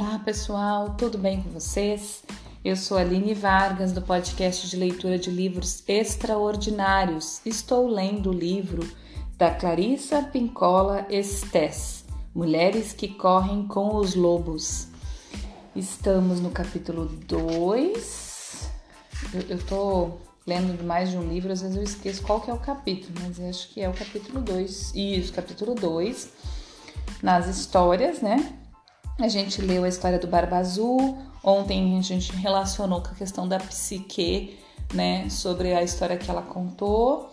Olá pessoal, tudo bem com vocês? Eu sou Aline Vargas do podcast de leitura de livros extraordinários. Estou lendo o livro da Clarissa Pincola Estes, Mulheres que Correm com os Lobos. Estamos no capítulo 2. Eu, estou lendo mais de um livro, às vezes eu esqueço qual que é o capítulo, mas acho que é o capítulo 2. Isso, capítulo 2. Nas histórias, né? A gente leu a história do Barba Azul, ontem a gente relacionou com a questão da psique, né, sobre a história que ela contou,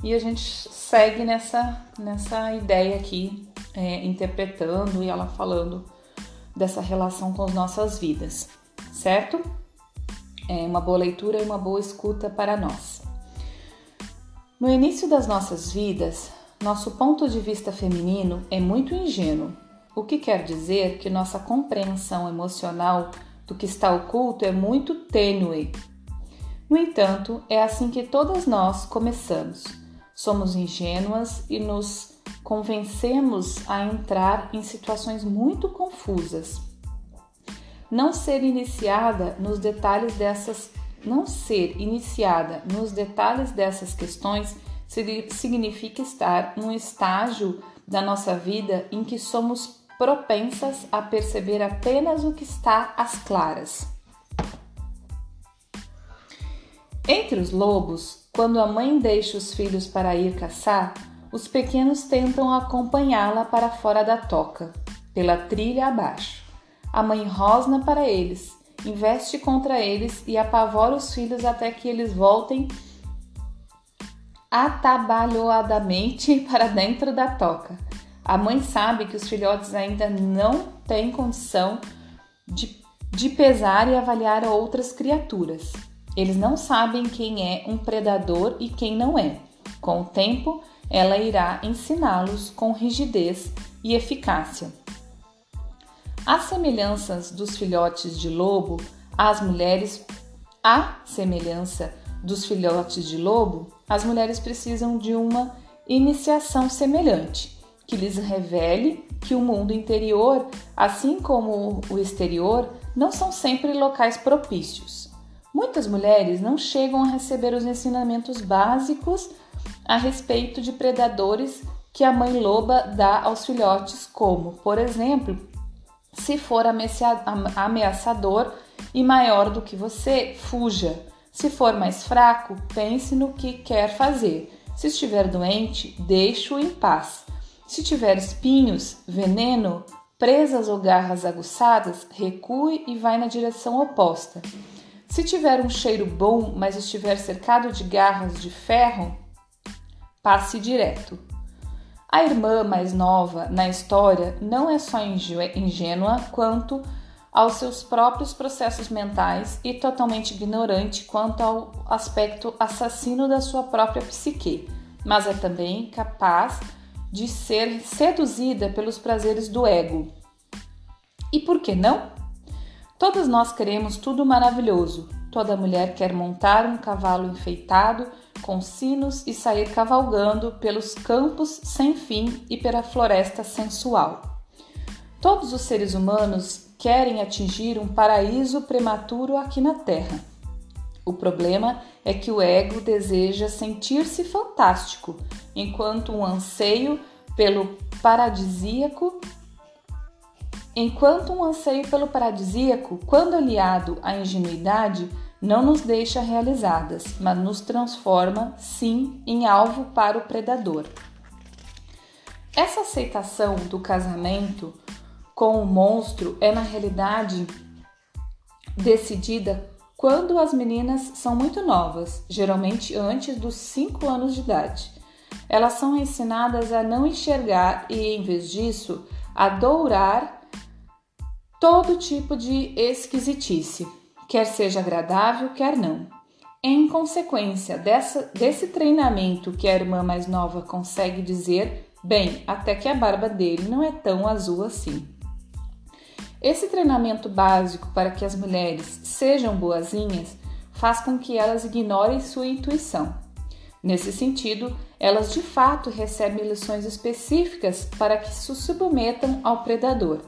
e a gente segue nessa, nessa ideia aqui, é, interpretando e ela falando dessa relação com as nossas vidas, certo? É uma boa leitura e uma boa escuta para nós. No início das nossas vidas, nosso ponto de vista feminino é muito ingênuo o que quer dizer que nossa compreensão emocional do que está oculto é muito tênue. No entanto, é assim que todas nós começamos. Somos ingênuas e nos convencemos a entrar em situações muito confusas. Não ser iniciada nos detalhes dessas não ser iniciada nos detalhes dessas questões significa estar num estágio da nossa vida em que somos propensas a perceber apenas o que está às claras. Entre os lobos, quando a mãe deixa os filhos para ir caçar, os pequenos tentam acompanhá-la para fora da toca, pela trilha abaixo. A mãe rosna para eles, investe contra eles e apavora os filhos até que eles voltem atabalhoadamente para dentro da toca. A mãe sabe que os filhotes ainda não têm condição de, de pesar e avaliar outras criaturas. Eles não sabem quem é um predador e quem não é. Com o tempo, ela irá ensiná-los com rigidez e eficácia. As semelhanças dos filhotes de lobo às mulheres, a semelhança dos filhotes de lobo, as mulheres precisam de uma iniciação semelhante que lhes revele que o mundo interior, assim como o exterior, não são sempre locais propícios. Muitas mulheres não chegam a receber os ensinamentos básicos a respeito de predadores que a mãe loba dá aos filhotes, como, por exemplo, se for ameaçador e maior do que você, fuja. Se for mais fraco, pense no que quer fazer. Se estiver doente, deixe-o em paz. Se tiver espinhos, veneno, presas ou garras aguçadas, recue e vai na direção oposta. Se tiver um cheiro bom, mas estiver cercado de garras de ferro, passe direto. A irmã mais nova na história não é só ingênua quanto aos seus próprios processos mentais e totalmente ignorante quanto ao aspecto assassino da sua própria psique, mas é também capaz de ser seduzida pelos prazeres do ego. E por que não? Todas nós queremos tudo maravilhoso. Toda mulher quer montar um cavalo enfeitado com sinos e sair cavalgando pelos campos sem fim e pela floresta sensual. Todos os seres humanos querem atingir um paraíso prematuro aqui na Terra. O problema é que o ego deseja sentir-se fantástico, enquanto um anseio pelo paradisíaco Enquanto um anseio pelo paradisíaco, quando aliado à ingenuidade, não nos deixa realizadas, mas nos transforma, sim, em alvo para o predador. Essa aceitação do casamento com o monstro é, na realidade, decidida quando as meninas são muito novas, geralmente antes dos 5 anos de idade. Elas são ensinadas a não enxergar e, em vez disso, a dourar todo tipo de esquisitice, quer seja agradável, quer não. Em consequência dessa, desse treinamento que a irmã mais nova consegue dizer, bem, até que a barba dele não é tão azul assim. Esse treinamento básico para que as mulheres sejam boazinhas faz com que elas ignorem sua intuição. Nesse sentido, elas de fato recebem lições específicas para que se submetam ao predador.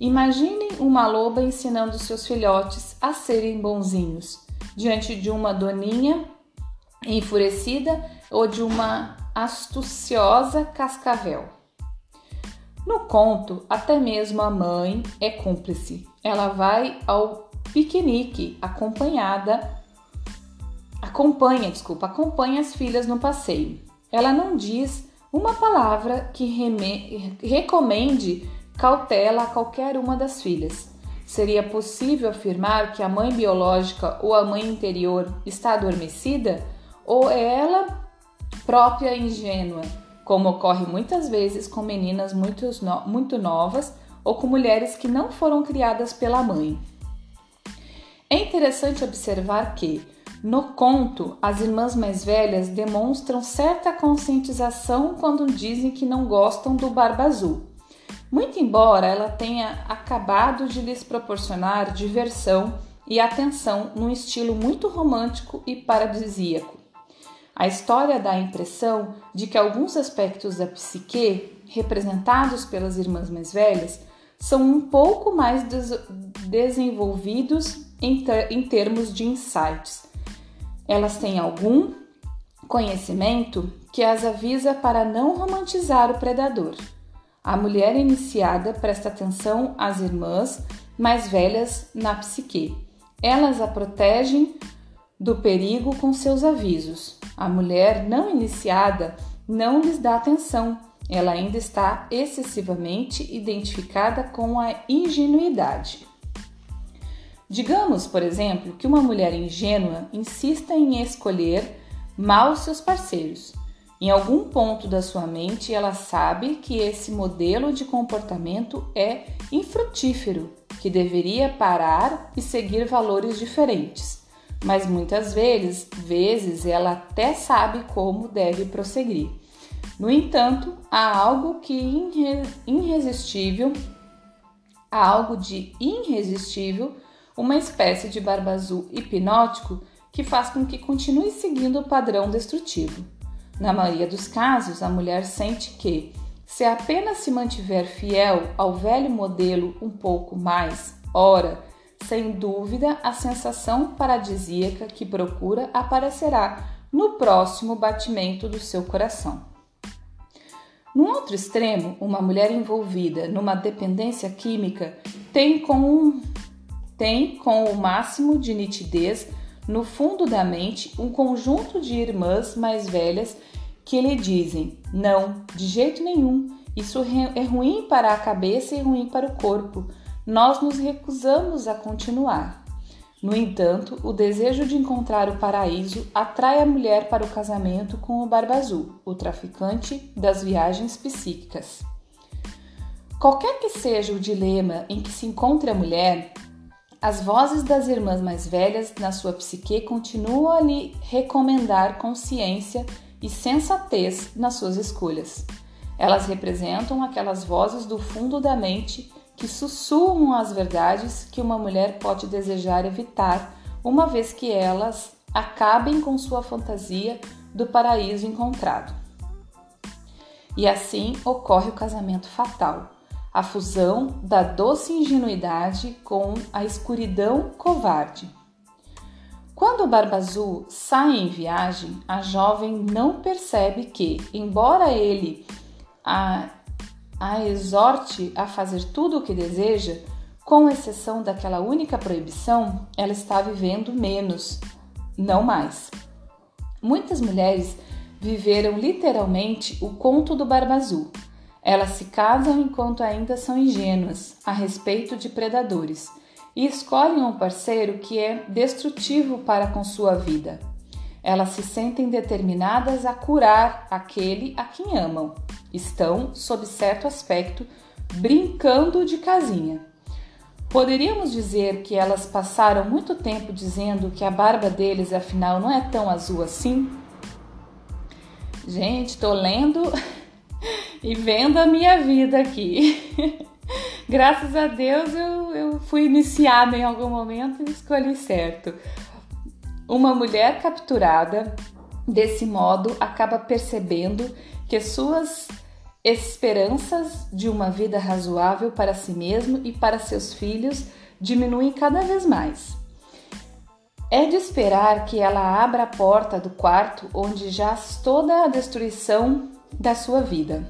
Imaginem uma loba ensinando seus filhotes a serem bonzinhos diante de uma doninha enfurecida ou de uma astuciosa cascavel. No conto, até mesmo a mãe é cúmplice. Ela vai ao piquenique acompanhada acompanha, desculpa, acompanha as filhas no passeio. Ela não diz uma palavra que reme, recomende cautela a qualquer uma das filhas. Seria possível afirmar que a mãe biológica ou a mãe interior está adormecida? Ou é ela própria ingênua, como ocorre muitas vezes com meninas muito, no, muito novas ou com mulheres que não foram criadas pela mãe? É interessante observar que, no conto, as irmãs mais velhas demonstram certa conscientização quando dizem que não gostam do Barba Azul. Muito embora ela tenha acabado de lhes proporcionar diversão e atenção num estilo muito romântico e paradisíaco. A história dá a impressão de que alguns aspectos da psique, representados pelas irmãs mais velhas, são um pouco mais des desenvolvidos em, ter em termos de insights elas têm algum conhecimento que as avisa para não romantizar o predador. A mulher iniciada presta atenção às irmãs mais velhas na psique. Elas a protegem do perigo com seus avisos. A mulher não iniciada não lhes dá atenção. Ela ainda está excessivamente identificada com a ingenuidade. Digamos, por exemplo, que uma mulher ingênua insista em escolher mal seus parceiros. Em algum ponto da sua mente, ela sabe que esse modelo de comportamento é infrutífero, que deveria parar e seguir valores diferentes. Mas muitas vezes, vezes ela até sabe como deve prosseguir. No entanto, há algo que irresistível, há algo de irresistível uma espécie de barba azul hipnótico que faz com que continue seguindo o padrão destrutivo. Na maioria dos casos, a mulher sente que, se apenas se mantiver fiel ao velho modelo um pouco mais, ora, sem dúvida, a sensação paradisíaca que procura aparecerá no próximo batimento do seu coração. No outro extremo, uma mulher envolvida numa dependência química tem como tem com o máximo de nitidez no fundo da mente um conjunto de irmãs mais velhas que lhe dizem: não, de jeito nenhum, isso é ruim para a cabeça e ruim para o corpo. Nós nos recusamos a continuar. No entanto, o desejo de encontrar o paraíso atrai a mulher para o casamento com o Barba Azul, o traficante das viagens psíquicas. Qualquer que seja o dilema em que se encontre a mulher, as vozes das irmãs mais velhas na sua psique continuam a lhe recomendar consciência e sensatez nas suas escolhas. Elas representam aquelas vozes do fundo da mente que sussurram as verdades que uma mulher pode desejar evitar, uma vez que elas acabem com sua fantasia do paraíso encontrado. E assim ocorre o casamento fatal a fusão da doce ingenuidade com a escuridão covarde. Quando o Barba Azul sai em viagem, a jovem não percebe que, embora ele a, a exorte a fazer tudo o que deseja, com exceção daquela única proibição, ela está vivendo menos, não mais. Muitas mulheres viveram literalmente o conto do Barba Azul elas se casam enquanto ainda são ingênuas a respeito de predadores e escolhem um parceiro que é destrutivo para com sua vida. Elas se sentem determinadas a curar aquele a quem amam. Estão, sob certo aspecto, brincando de casinha. Poderíamos dizer que elas passaram muito tempo dizendo que a barba deles afinal não é tão azul assim? Gente, tô lendo e vendo a minha vida aqui. Graças a Deus eu, eu fui iniciada em algum momento e escolhi certo. Uma mulher capturada desse modo acaba percebendo que suas esperanças de uma vida razoável para si mesmo e para seus filhos diminuem cada vez mais. É de esperar que ela abra a porta do quarto onde jaz toda a destruição da sua vida.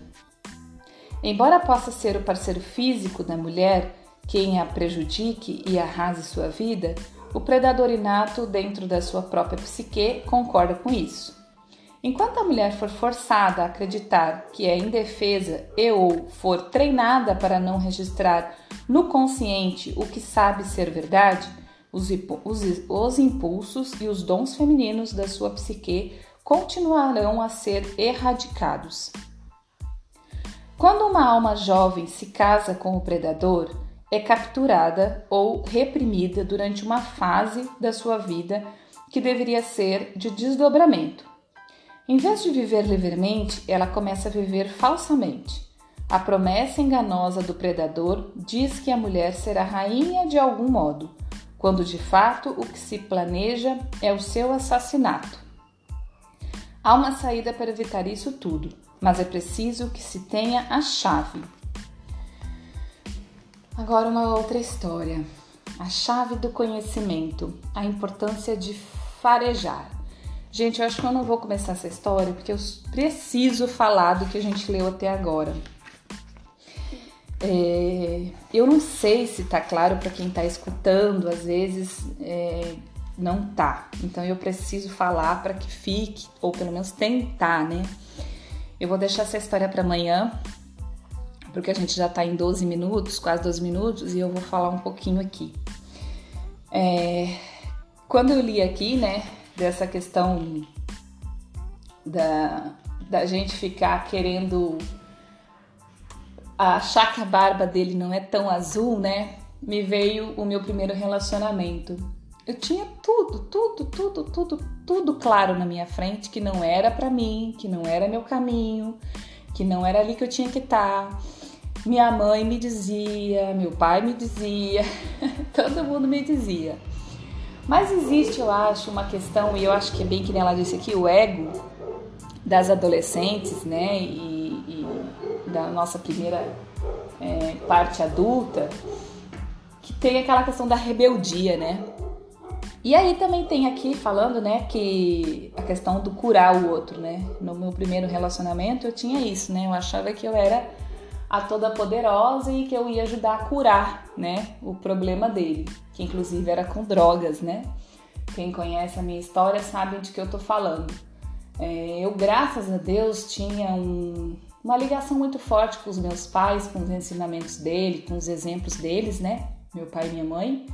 Embora possa ser o parceiro físico da mulher quem a prejudique e arrase sua vida, o predador inato dentro da sua própria psique concorda com isso. Enquanto a mulher for forçada a acreditar que é indefesa e ou for treinada para não registrar no consciente o que sabe ser verdade, os, os, os impulsos e os dons femininos da sua psique continuarão a ser erradicados. Quando uma alma jovem se casa com o predador, é capturada ou reprimida durante uma fase da sua vida que deveria ser de desdobramento. Em vez de viver livremente, ela começa a viver falsamente. A promessa enganosa do predador diz que a mulher será rainha de algum modo, quando de fato o que se planeja é o seu assassinato. Há uma saída para evitar isso tudo, mas é preciso que se tenha a chave. Agora, uma outra história. A chave do conhecimento, a importância de farejar. Gente, eu acho que eu não vou começar essa história porque eu preciso falar do que a gente leu até agora. É, eu não sei se tá claro para quem tá escutando, às vezes é, não tá. Então eu preciso falar para que fique, ou pelo menos tentar, né? Eu vou deixar essa história para amanhã, porque a gente já tá em 12 minutos, quase 12 minutos, e eu vou falar um pouquinho aqui. É, quando eu li aqui, né, dessa questão da, da gente ficar querendo achar que a barba dele não é tão azul, né? Me veio o meu primeiro relacionamento. Eu tinha tudo, tudo, tudo, tudo, tudo claro na minha frente que não era para mim, que não era meu caminho, que não era ali que eu tinha que estar. Tá. Minha mãe me dizia, meu pai me dizia, todo mundo me dizia. Mas existe, eu acho, uma questão, e eu acho que é bem que ela disse aqui, o ego das adolescentes, né, e, e da nossa primeira é, parte adulta, que tem aquela questão da rebeldia, né? E aí também tem aqui falando, né, que a questão do curar o outro, né? No meu primeiro relacionamento eu tinha isso, né? Eu achava que eu era a toda poderosa e que eu ia ajudar a curar, né, o problema dele, que inclusive era com drogas, né? Quem conhece a minha história sabe de que eu tô falando. É, eu, graças a Deus, tinha um, uma ligação muito forte com os meus pais, com os ensinamentos dele, com os exemplos deles, né? Meu pai e minha mãe.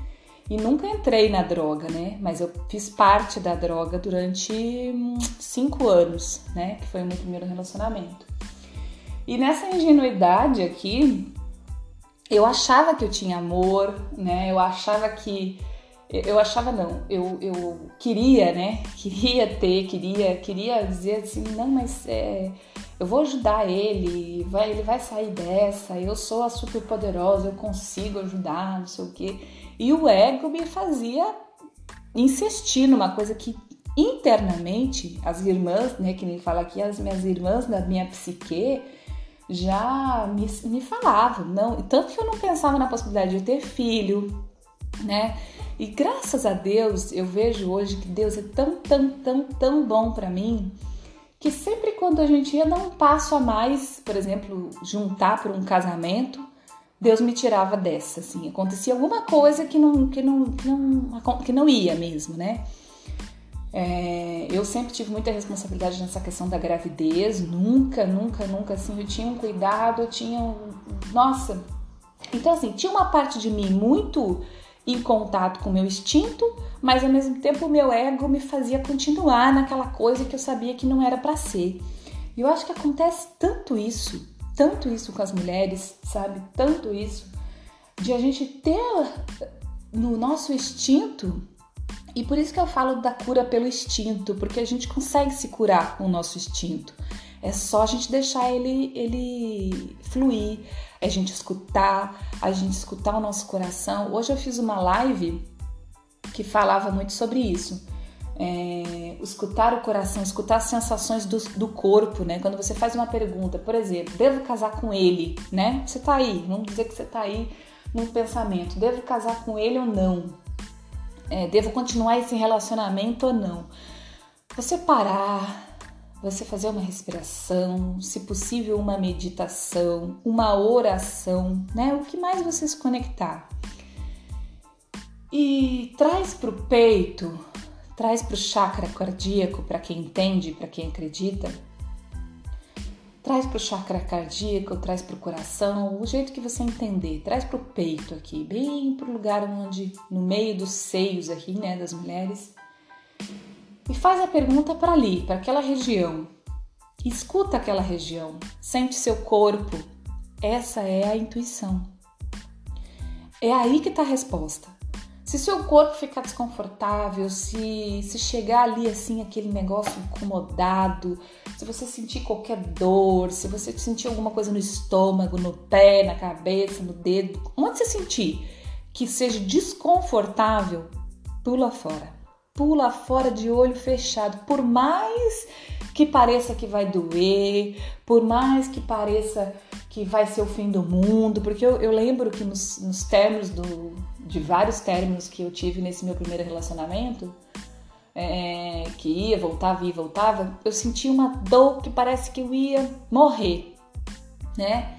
E nunca entrei na droga, né? Mas eu fiz parte da droga durante hum, cinco anos, né? Que foi o meu primeiro relacionamento. E nessa ingenuidade aqui, eu achava que eu tinha amor, né? Eu achava que eu achava não, eu, eu queria, né? Queria ter, queria, queria dizer assim, não, mas é, eu vou ajudar ele, vai, ele vai sair dessa, eu sou a super poderosa, eu consigo ajudar, não sei o quê. E o ego me fazia insistir numa coisa que internamente as irmãs, né, que nem fala aqui, as minhas irmãs da minha psique, já me, me falavam, não, tanto que eu não pensava na possibilidade de ter filho, né? E graças a Deus eu vejo hoje que Deus é tão, tão, tão, tão bom para mim que sempre quando a gente ia dar um passo a mais, por exemplo, juntar para um casamento, Deus me tirava dessa, assim, acontecia alguma coisa que não, que não, que não, que não ia mesmo, né? É, eu sempre tive muita responsabilidade nessa questão da gravidez, nunca, nunca, nunca, assim, eu tinha um cuidado, eu tinha um. Nossa! Então, assim, tinha uma parte de mim muito em contato com o meu instinto, mas ao mesmo tempo o meu ego me fazia continuar naquela coisa que eu sabia que não era para ser. E eu acho que acontece tanto isso, tanto isso com as mulheres, sabe? Tanto isso de a gente ter no nosso instinto e por isso que eu falo da cura pelo instinto, porque a gente consegue se curar com o nosso instinto. É só a gente deixar ele, ele fluir, é a gente escutar, a gente escutar o nosso coração. Hoje eu fiz uma live que falava muito sobre isso. é, escutar o coração, escutar as sensações do, do, corpo, né? Quando você faz uma pergunta, por exemplo, devo casar com ele, né? Você tá aí, vamos dizer que você tá aí num pensamento, devo casar com ele ou não? É, devo continuar esse relacionamento ou não? Você parar, você fazer uma respiração, se possível uma meditação, uma oração, né? O que mais você se conectar. E traz para o peito traz para o chakra cardíaco, para quem entende, para quem acredita, traz para o chakra cardíaco, traz para o coração, o jeito que você entender, traz para o peito aqui, bem para o lugar onde, no meio dos seios aqui, né, das mulheres, e faz a pergunta para ali, para aquela região. Escuta aquela região, sente seu corpo. Essa é a intuição. É aí que está a resposta. Se seu corpo ficar desconfortável, se, se chegar ali assim, aquele negócio incomodado, se você sentir qualquer dor, se você sentir alguma coisa no estômago, no pé, na cabeça, no dedo, onde você sentir que seja desconfortável, pula fora. Pula fora de olho fechado. Por mais que pareça que vai doer, por mais que pareça que vai ser o fim do mundo, porque eu, eu lembro que nos, nos termos do, de vários términos que eu tive nesse meu primeiro relacionamento, é, que ia, voltava, ia, voltava, eu sentia uma dor que parece que eu ia morrer, né?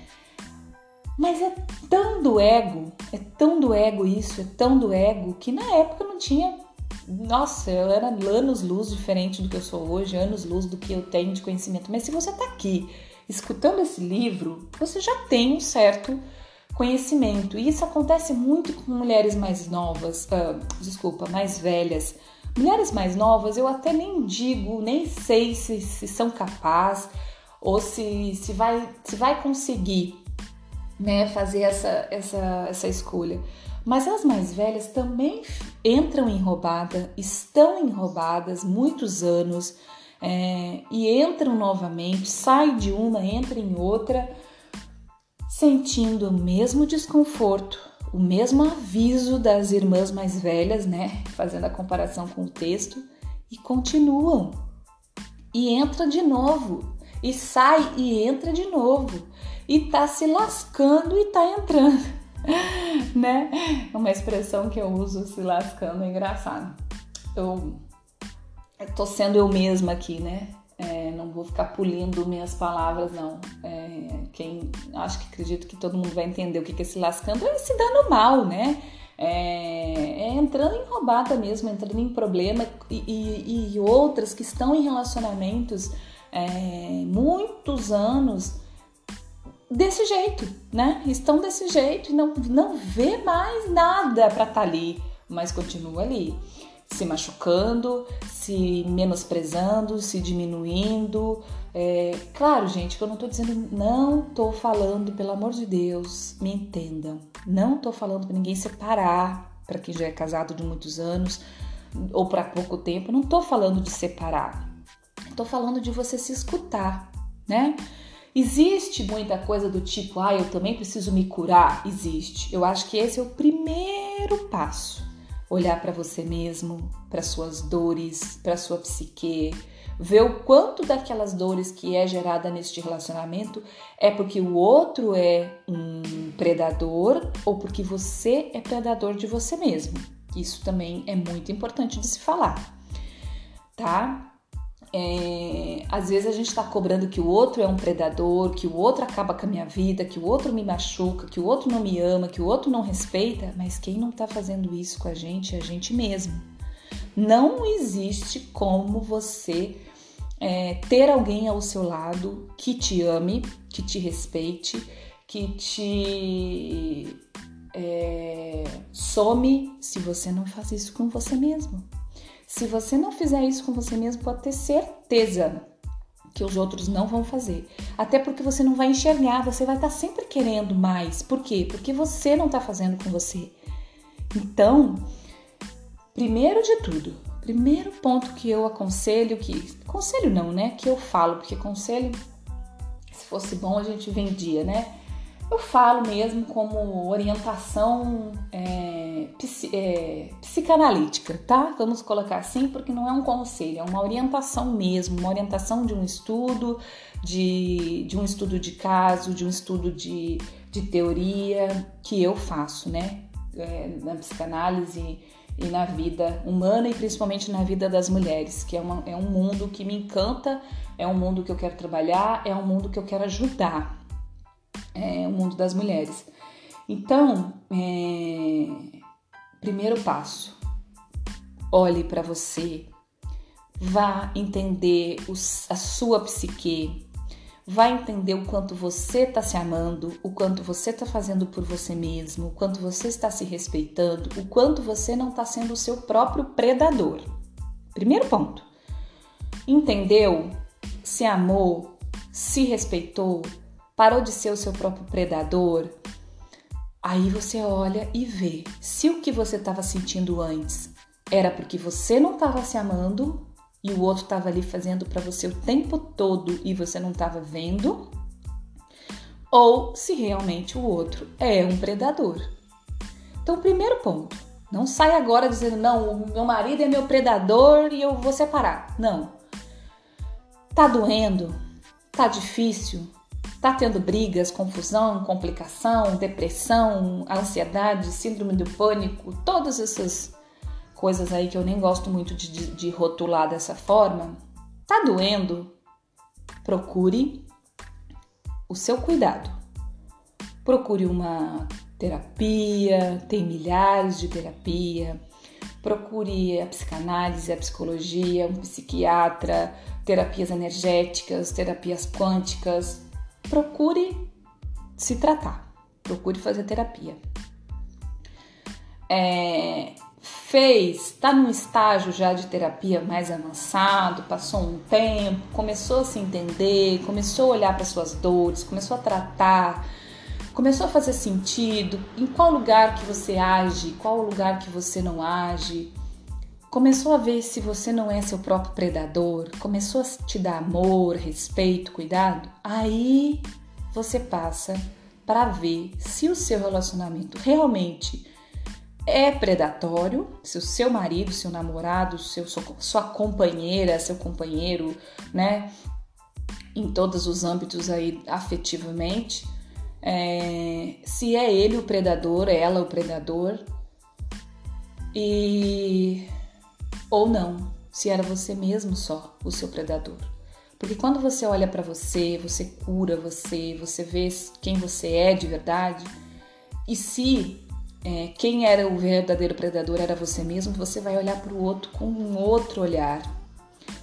Mas é tão do ego, é tão do ego isso, é tão do ego, que na época eu não tinha. Nossa, eu era anos luz diferente do que eu sou hoje, anos luz do que eu tenho de conhecimento. Mas se você tá aqui escutando esse livro, você já tem um certo conhecimento. E isso acontece muito com mulheres mais novas, uh, desculpa, mais velhas. Mulheres mais novas, eu até nem digo, nem sei se, se são capazes ou se, se, vai, se vai conseguir né, fazer essa, essa, essa escolha. Mas as mais velhas também entram em roubada, estão em roubadas muitos anos é, e entram novamente, sai de uma, entra em outra sentindo o mesmo desconforto, o mesmo aviso das irmãs mais velhas, né? Fazendo a comparação com o texto, e continuam. E entra de novo, e sai e entra de novo, e tá se lascando e tá entrando, né? É uma expressão que eu uso, se lascando, é engraçado. Eu, eu tô sendo eu mesma aqui, né? É, não vou ficar pulindo minhas palavras, não. É, quem acho que acredito que todo mundo vai entender o que, é se lascando é se dando mal, né? É, é entrando em roubada mesmo, entrando em problema e, e, e outras que estão em relacionamentos é, muitos anos desse jeito, né? Estão desse jeito e não, não vê mais nada para estar tá ali, mas continua ali se machucando, se menosprezando, se diminuindo. É, claro, gente, que eu não tô dizendo, não tô falando, pelo amor de Deus, me entendam. Não tô falando para ninguém separar, para quem já é casado de muitos anos ou para pouco tempo, não tô falando de separar. Tô falando de você se escutar, né? Existe muita coisa do tipo, ah, eu também preciso me curar? Existe. Eu acho que esse é o primeiro passo olhar para você mesmo, para suas dores, para sua psique, ver o quanto daquelas dores que é gerada neste relacionamento é porque o outro é um predador ou porque você é predador de você mesmo. Isso também é muito importante de se falar, tá? É, às vezes a gente está cobrando que o outro é um predador, que o outro acaba com a minha vida, que o outro me machuca, que o outro não me ama, que o outro não respeita, mas quem não está fazendo isso com a gente é a gente mesmo. Não existe como você é, ter alguém ao seu lado que te ame, que te respeite, que te é, some se você não faz isso com você mesmo. Se você não fizer isso com você mesmo, pode ter certeza que os outros não vão fazer. Até porque você não vai enxergar, você vai estar sempre querendo mais. Por quê? Porque você não está fazendo com você. Então, primeiro de tudo, primeiro ponto que eu aconselho, que conselho não, né? Que eu falo, porque conselho, se fosse bom a gente vendia, né? Eu falo mesmo como orientação é, é, psicanalítica, tá? Vamos colocar assim, porque não é um conselho, é uma orientação mesmo, uma orientação de um estudo, de, de um estudo de caso, de um estudo de, de teoria que eu faço, né? É, na psicanálise e na vida humana e principalmente na vida das mulheres, que é, uma, é um mundo que me encanta, é um mundo que eu quero trabalhar, é um mundo que eu quero ajudar, é o mundo das mulheres. Então, é, primeiro passo, olhe para você, vá entender os, a sua psique, vai entender o quanto você está se amando, o quanto você está fazendo por você mesmo, o quanto você está se respeitando, o quanto você não está sendo o seu próprio predador. Primeiro ponto. Entendeu? Se amou, se respeitou, parou de ser o seu próprio predador. Aí você olha e vê se o que você estava sentindo antes era porque você não estava se amando e o outro estava ali fazendo para você o tempo todo e você não estava vendo, ou se realmente o outro é um predador. Então, primeiro ponto, não sai agora dizendo não, o meu marido é meu predador e eu vou separar. Não. Tá doendo? Tá difícil? Tá tendo brigas, confusão, complicação, depressão, ansiedade, síndrome do pânico, todas essas coisas aí que eu nem gosto muito de, de, de rotular dessa forma, tá doendo? Procure o seu cuidado. Procure uma terapia, tem milhares de terapia. Procure a psicanálise, a psicologia, um psiquiatra, terapias energéticas, terapias quânticas. Procure se tratar, procure fazer terapia. É, fez, está num estágio já de terapia mais avançado, passou um tempo, começou a se entender, começou a olhar para suas dores, começou a tratar, começou a fazer sentido, em qual lugar que você age, qual lugar que você não age. Começou a ver se você não é seu próprio predador, começou a te dar amor, respeito, cuidado, aí você passa para ver se o seu relacionamento realmente é predatório, se o seu marido, seu namorado, seu, sua companheira, seu companheiro, né, em todos os âmbitos aí afetivamente, é, se é ele o predador, ela o predador, e ou não, se era você mesmo só o seu predador. Porque quando você olha para você, você cura você, você vê quem você é de verdade, e se é, quem era o verdadeiro predador era você mesmo, você vai olhar para o outro com um outro olhar,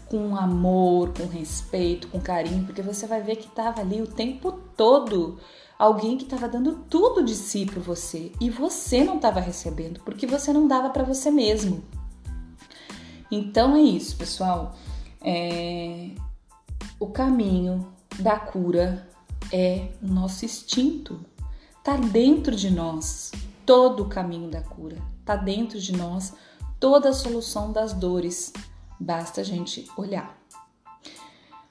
com amor, com respeito, com carinho, porque você vai ver que estava ali o tempo todo alguém que estava dando tudo de si para você e você não estava recebendo porque você não dava para você mesmo. Então é isso, pessoal. É... O caminho da cura é o nosso instinto, tá dentro de nós todo o caminho da cura. Está dentro de nós toda a solução das dores. Basta a gente olhar.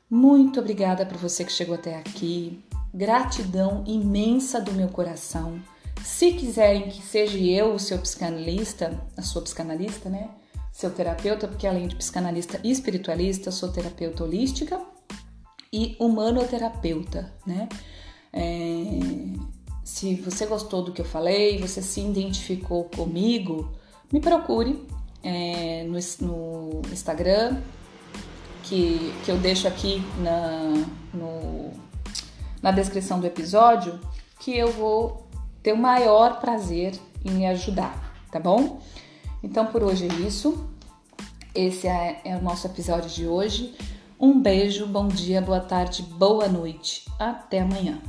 Muito obrigada por você que chegou até aqui. Gratidão imensa do meu coração. Se quiserem que seja eu o seu psicanalista, a sua psicanalista, né? Seu terapeuta, porque além de psicanalista e espiritualista, sou terapeuta holística e humanoterapeuta, né? É, se você gostou do que eu falei, você se identificou comigo, me procure é, no, no, Instagram, que, que eu deixo aqui na, no, na descrição do episódio, que eu vou ter o maior prazer em me ajudar, tá bom? Então por hoje é isso. Esse é, é o nosso episódio de hoje. Um beijo, bom dia, boa tarde, boa noite. Até amanhã.